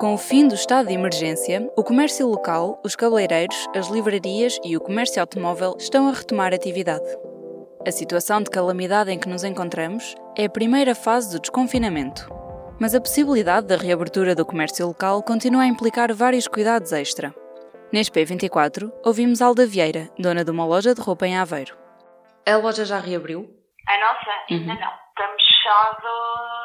Com o fim do estado de emergência, o comércio local, os cabeleireiros, as livrarias e o comércio automóvel estão a retomar atividade. A situação de calamidade em que nos encontramos é a primeira fase do desconfinamento. Mas a possibilidade da reabertura do comércio local continua a implicar vários cuidados extra. Neste P24, ouvimos Alda Vieira, dona de uma loja de roupa em Aveiro. A loja já reabriu? A nossa? Ainda não. Estamos fechados.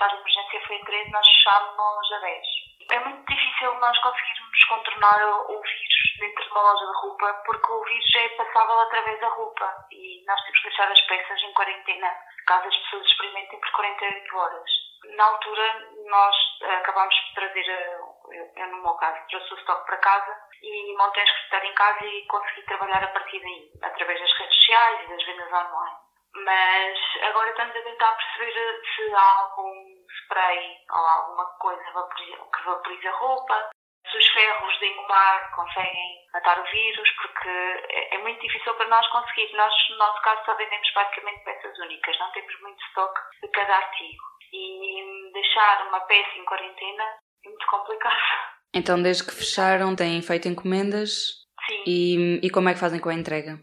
Ora bem, o estado de emergência foi a 13, nós fechámos a 10. É muito difícil nós conseguirmos contornar o vírus dentro de uma loja de roupa, porque o vírus é passável através da roupa e nós temos que deixar as peças em quarentena, caso as pessoas experimentem por 48 horas. Na altura, nós acabámos de trazer, eu, eu no meu caso, trouxe o estoque para casa e montei a escritório em casa e consegui trabalhar a partir daí, através das redes sociais e das vendas online. Mas agora estamos a tentar perceber se há algum spray ou alguma coisa que vaporiza a roupa, se os ferros de engomar conseguem matar o vírus, porque é, é muito difícil para nós conseguir. Nós, no nosso caso, só vendemos basicamente peças únicas, não temos muito estoque de cada artigo. E deixar uma peça em quarentena é muito complicado. Então, desde que fecharam, têm feito encomendas? Sim. E, e como é que fazem com a entrega?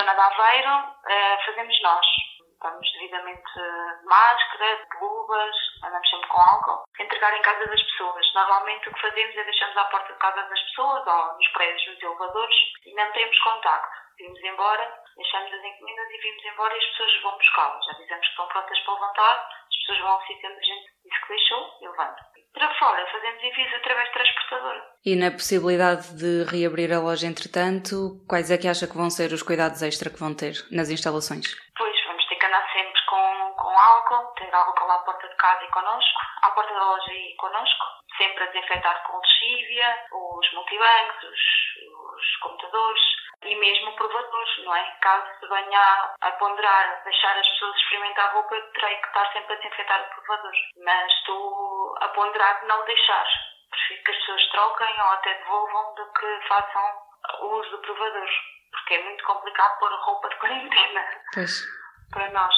Na zona de Aveiro, uh, fazemos nós. Estamos devidamente de máscara, luvas, andamos sempre com álcool. Entregar em casa das pessoas. Normalmente o que fazemos é deixamos à porta de casa das pessoas ou nos prédios, nos elevadores e não temos contacto. Vimos embora, deixamos as encomendas e vimos embora e as pessoas vão buscá-las. Dizemos que estão prontas para levantar, as pessoas vão ao sítio onde a gente disse que deixou e levantam. Para fora, fazemos envios através de transportadora. E na possibilidade de reabrir a loja entretanto, quais é que acha que vão ser os cuidados extra que vão ter nas instalações? Pois, vamos ter que andar sempre com, com álcool, ter álcool à porta de casa e connosco, à porta da loja e connosco, sempre a desinfetar com lexívia, os multibancos, os, os computadores, e mesmo provadores, não é? Caso se venha a ponderar deixar as pessoas experimentar a roupa, terei que estar sempre a desinfetar o provador. Mas estou a ponderar de não deixar. Prefiro que as pessoas troquem ou até devolvam do que façam o uso do provador. Porque é muito complicado pôr roupa de quarentena. Pois. Para nós.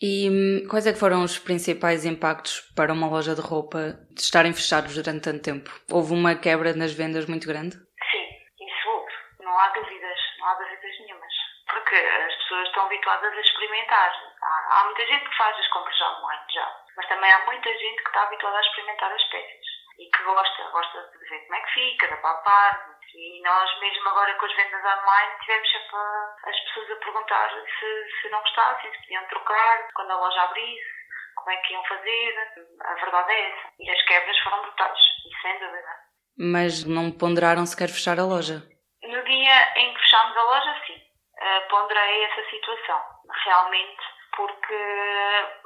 E hum, quais é que foram os principais impactos para uma loja de roupa de estarem fechados durante tanto tempo? Houve uma quebra nas vendas muito grande? Sim, isso houve. Não há dúvidas, não há dúvidas nenhumas. Porque as pessoas estão habituadas a experimentar. Há, há muita gente que faz as compras online já, mas também há muita gente que está habituada a experimentar as peças e que gosta, gosta de ver como é que fica, de palpar. E nós mesmo agora com as vendas online tivemos sempre as pessoas a perguntar se, se não gostassem, se podiam trocar, quando a loja abrisse, como é que iam fazer. A verdade é essa. E as quebras foram brutais, e sem dúvida. Mas não ponderaram sequer fechar a loja? No dia em que fechámos a loja, sim. Uh, ponderei essa situação, realmente, porque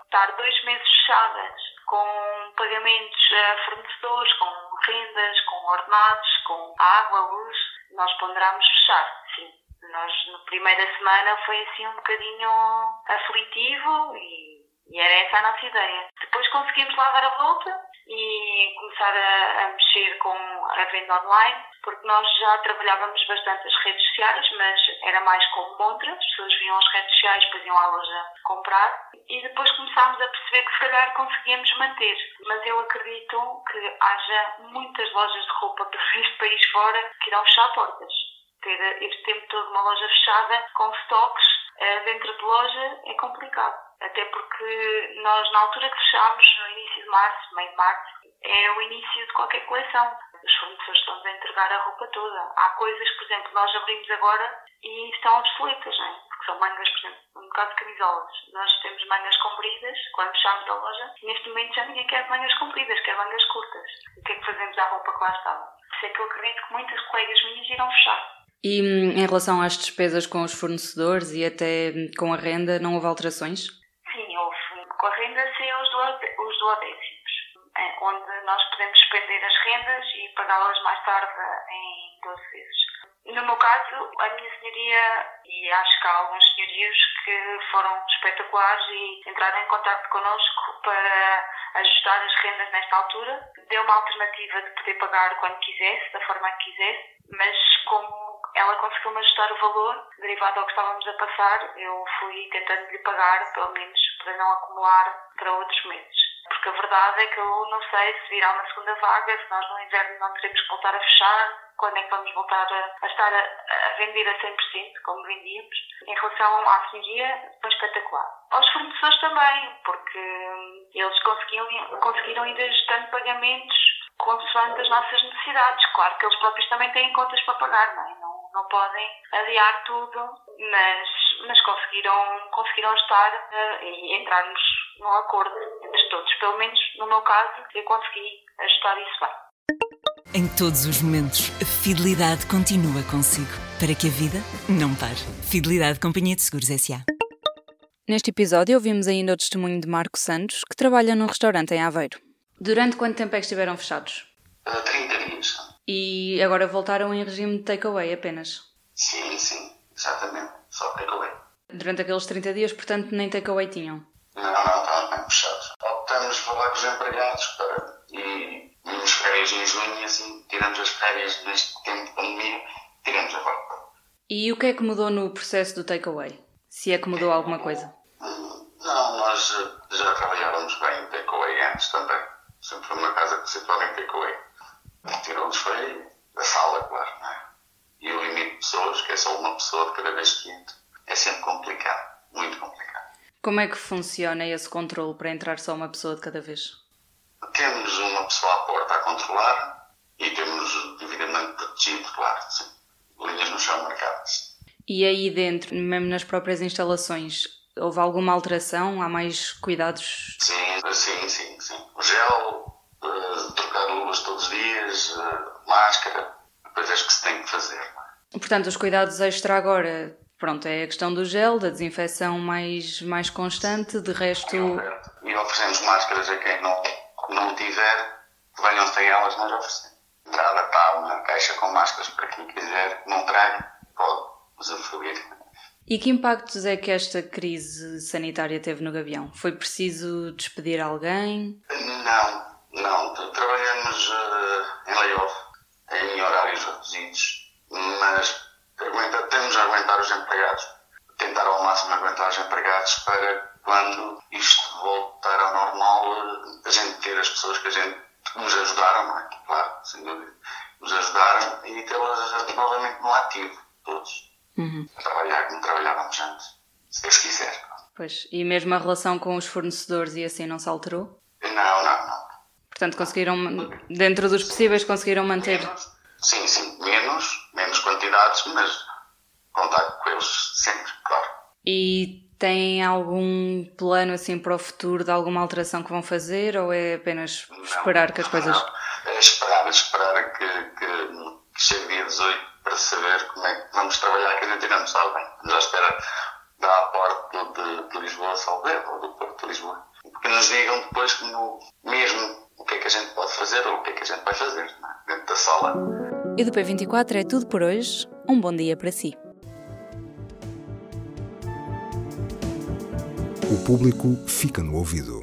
estar dois meses fechadas, com pagamentos a fornecedores, com rendas, com ordenados, com água, luz, nós ponderámos fechar, sim. Nós, na primeira semana, foi assim um bocadinho aflitivo e, e era essa a nossa ideia. Depois conseguimos lá dar a volta e começar a, a, mexer com a venda online, porque nós já trabalhávamos bastante as redes sociais, mas era mais como montra, as pessoas vinham às redes sociais, depois iam à loja comprar, e depois começámos a perceber que se calhar conseguíamos manter. Mas eu acredito que haja muitas lojas de roupa por este país fora que irão fechar portas. Ter este tempo todo uma loja fechada, com estoques uh, dentro de loja, é complicado. Até porque nós, na altura que fechámos, março, meio de março, é o início de qualquer coleção. Os fornecedores estão a entregar a roupa toda. Há coisas, por exemplo, nós abrimos agora e estão obsoletas, não é? Porque são mangas, por exemplo, no caso de camisolas. Nós temos mangas compridas quando fechamos a loja neste momento já ninguém quer mangas compridas, quer mangas curtas. O que é que fazemos à roupa que lá estava? Por isso é que eu acredito que muitas colegas minhas irão fechar. E hum, em relação às despesas com os fornecedores e até hum, com a renda, não houve alterações? Sim, houve. Com a renda sim os duodécimos, onde nós podemos suspender as rendas e pagá-las mais tarde em 12 vezes. No meu caso, a minha senhoria, e acho que há alguns senhorios que foram espetaculares e entraram em contato connosco para ajustar as rendas nesta altura. Deu uma alternativa de poder pagar quando quisesse, da forma que quisesse, mas como ela conseguiu-me ajustar o valor, derivado ao que estávamos a passar, eu fui tentando lhe pagar, pelo menos para não acumular para outros meses. Porque a verdade é que eu não sei se virá uma segunda vaga, se nós no inverno não teremos que voltar a fechar, quando é que vamos voltar a, a estar a, a, vender a 100%, como vendíamos. Em relação à senhoria, foi espetacular. Aos fornecedores também, porque hum, eles conseguiram, conseguiram ir ajustando pagamentos consoante as nossas necessidades. Claro que eles próprios também têm contas para pagar, não é? Não, não podem adiar tudo, mas, mas conseguiram, conseguiram estar uh, e entrarmos num acordo entre todos. Pelo menos no meu caso, eu consegui ajustar isso bem. Em todos os momentos, a fidelidade continua consigo, para que a vida não pare. Fidelidade Companhia de Seguros S.A. Neste episódio ouvimos ainda o testemunho de Marco Santos, que trabalha num restaurante em Aveiro. Durante quanto tempo é que estiveram fechados? Uh, eh, 30 dias. E agora voltaram em regime de takeaway apenas? Sim, sim, exatamente. Só takeaway. Durante aqueles 30 dias, portanto, nem takeaway tinham? Não, não, estavam bem fechados. Optamos falar com os empregados para... e Tínhamos férias em junho e assim tiramos as férias neste tempo de pandemia, tiramos a volta. E o que é que mudou no processo do takeaway? Se é que mudou alguma coisa? Não, nós já trabalhávamos bem em takeaway antes também. Sempre foi uma casa que se torna em takeaway. Tirou-nos foi a sala, claro, não é? E o limite de pessoas, que é só uma pessoa de cada vez que entra, é sempre complicado, muito complicado. Como é que funciona esse controle para entrar só uma pessoa de cada vez? Temos uma pessoa à porta a controlar e temos devidamente protegido, claro, sim. linhas no chão marcadas. E aí dentro, mesmo nas próprias instalações, houve alguma alteração? Há mais cuidados? Sim, sim, sim. sim. O gel, uh, trocar luvas todos os dias, uh, máscara, coisas que se tem que fazer. É? Portanto, os cuidados extra agora, pronto, é a questão do gel, da desinfecção mais, mais constante, de resto... E oferecemos máscaras a quem não não tiver, venham sem elas, nós oferecemos. Entrada está uma caixa com máscaras para quem quiser, não traga, pode usufruir. E que impactos é que esta crise sanitária teve no Gavião? Foi preciso despedir alguém? Não, não. Trabalhamos uh, em layoff, em horários reduzidos, mas temos a aguentar os empregados, tentar ao máximo aguentar os empregados para quando isto voltar ao normal, a gente ter as pessoas que a gente nos ajudaram, não é? Claro, sem dúvida. Nos ajudaram e tê-las novamente no ativo, todos. Uhum. A trabalhar como trabalhávamos antes, se Deus quiser. Pois, e mesmo a relação com os fornecedores e assim não se alterou? Não, não, não. Portanto, conseguiram, dentro dos possíveis, conseguiram manter? Sim, sim, mas contato com eles sempre, claro. E têm algum plano assim para o futuro de alguma alteração que vão fazer ou é apenas esperar não, que as coisas. Não, é esperar, esperar que, que, que chegue dia 18 para saber como é que vamos trabalhar, que a gente ainda não sabe. Estamos à espera da porta de, de Lisboa, Salveiro, ou do Porto de Lisboa. Que nos digam depois como, mesmo o que é que a gente pode fazer ou o que é que a gente vai fazer é? dentro da sala. E do P24 é tudo por hoje. Um bom dia para si. O público fica no ouvido.